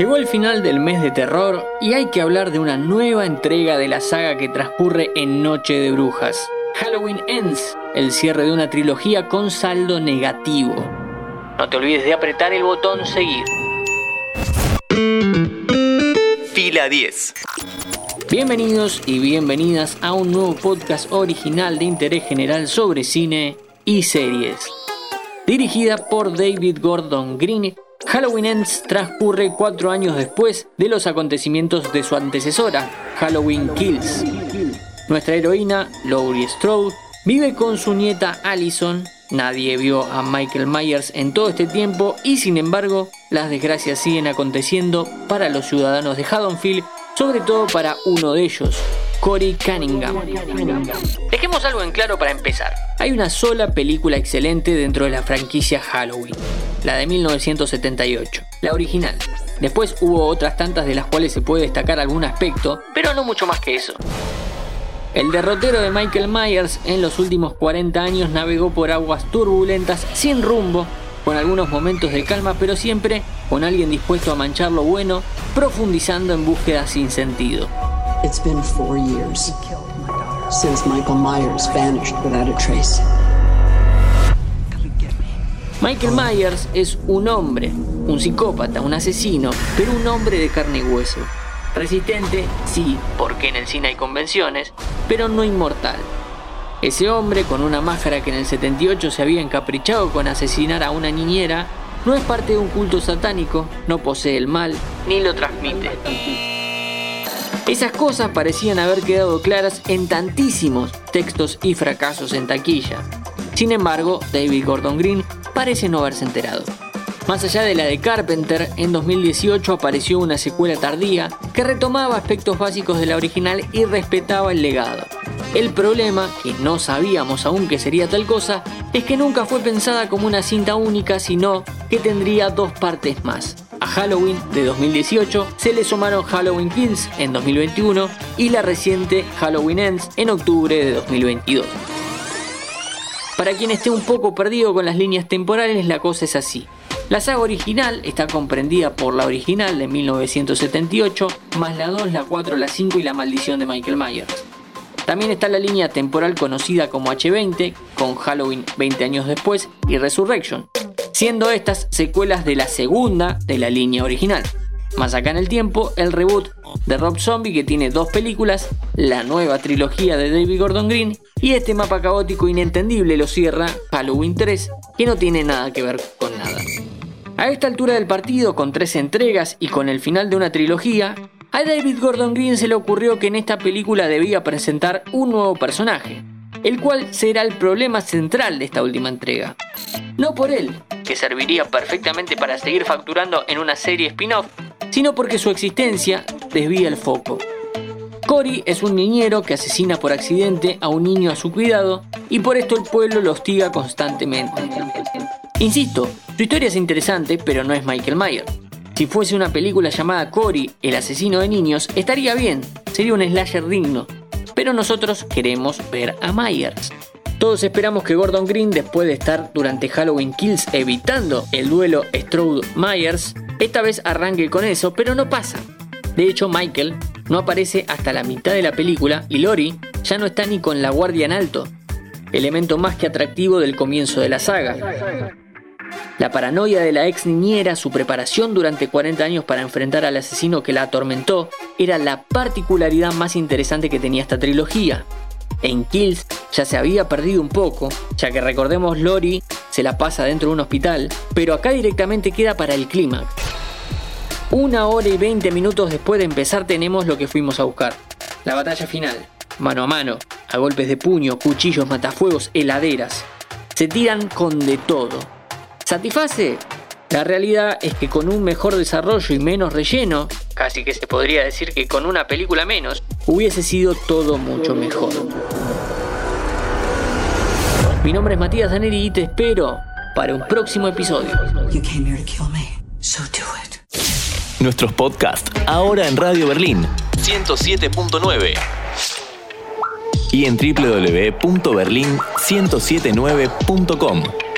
Llegó el final del mes de terror y hay que hablar de una nueva entrega de la saga que transcurre en Noche de Brujas. Halloween Ends, el cierre de una trilogía con saldo negativo. No te olvides de apretar el botón seguir. Fila 10. Bienvenidos y bienvenidas a un nuevo podcast original de interés general sobre cine y series. Dirigida por David Gordon Green Halloween Ends transcurre cuatro años después de los acontecimientos de su antecesora, Halloween Kills. Nuestra heroína, Laurie Strode, vive con su nieta Allison. Nadie vio a Michael Myers en todo este tiempo y sin embargo las desgracias siguen aconteciendo para los ciudadanos de Haddonfield, sobre todo para uno de ellos, Cory Cunningham. Dejemos algo en claro para empezar. Hay una sola película excelente dentro de la franquicia Halloween, la de 1978, la original. Después hubo otras tantas de las cuales se puede destacar algún aspecto, pero no mucho más que eso. El derrotero de Michael Myers en los últimos 40 años navegó por aguas turbulentas sin rumbo, con algunos momentos de calma, pero siempre con alguien dispuesto a manchar lo bueno, profundizando en búsquedas sin sentido. It's been four years since Michael Myers vanished without a trace. Michael Myers es un hombre, un psicópata, un asesino, pero un hombre de carne y hueso. Resistente, sí, porque en el cine hay convenciones, pero no inmortal. Ese hombre con una máscara que en el 78 se había encaprichado con asesinar a una niñera, no es parte de un culto satánico, no posee el mal, ni lo transmite. Esas cosas parecían haber quedado claras en tantísimos textos y fracasos en taquilla. Sin embargo, David Gordon Green parece no haberse enterado. Más allá de la de Carpenter, en 2018 apareció una secuela tardía que retomaba aspectos básicos de la original y respetaba el legado. El problema, que no sabíamos aún que sería tal cosa, es que nunca fue pensada como una cinta única, sino que tendría dos partes más. Halloween de 2018 se le sumaron Halloween Kills en 2021 y la reciente Halloween Ends en octubre de 2022. Para quien esté un poco perdido con las líneas temporales, la cosa es así. La saga original está comprendida por la original de 1978, más la 2, la 4, la 5 y la maldición de Michael Myers. También está la línea temporal conocida como H20, con Halloween 20 años después y Resurrection, siendo estas secuelas de la segunda de la línea original. Más acá en el tiempo, el reboot de Rob Zombie que tiene dos películas, la nueva trilogía de David Gordon Green y este mapa caótico inentendible lo cierra Halloween 3 que no tiene nada que ver con nada. A esta altura del partido, con tres entregas y con el final de una trilogía, a David Gordon Green se le ocurrió que en esta película debía presentar un nuevo personaje, el cual será el problema central de esta última entrega. No por él, que serviría perfectamente para seguir facturando en una serie spin-off, sino porque su existencia desvía el foco. Cory es un niñero que asesina por accidente a un niño a su cuidado y por esto el pueblo lo hostiga constantemente. Insisto, su historia es interesante, pero no es Michael Myers. Si fuese una película llamada Cory, el asesino de niños, estaría bien, sería un slasher digno. Pero nosotros queremos ver a Myers. Todos esperamos que Gordon Green, después de estar durante Halloween Kills evitando el duelo Strode-Myers, esta vez arranque con eso, pero no pasa. De hecho, Michael no aparece hasta la mitad de la película y Lori ya no está ni con la guardia en alto, elemento más que atractivo del comienzo de la saga. La paranoia de la ex niñera, su preparación durante 40 años para enfrentar al asesino que la atormentó, era la particularidad más interesante que tenía esta trilogía. En Kills ya se había perdido un poco, ya que recordemos Lori se la pasa dentro de un hospital, pero acá directamente queda para el clímax. Una hora y 20 minutos después de empezar tenemos lo que fuimos a buscar. La batalla final, mano a mano, a golpes de puño, cuchillos, matafuegos, heladeras. Se tiran con de todo. ¿Satisface? La realidad es que con un mejor desarrollo y menos relleno, casi que se podría decir que con una película menos, hubiese sido todo mucho mejor. Mi nombre es Matías Daneri y te espero para un próximo episodio. Nuestros podcasts ahora en Radio Berlín 107.9 y en www.berlin1079.com.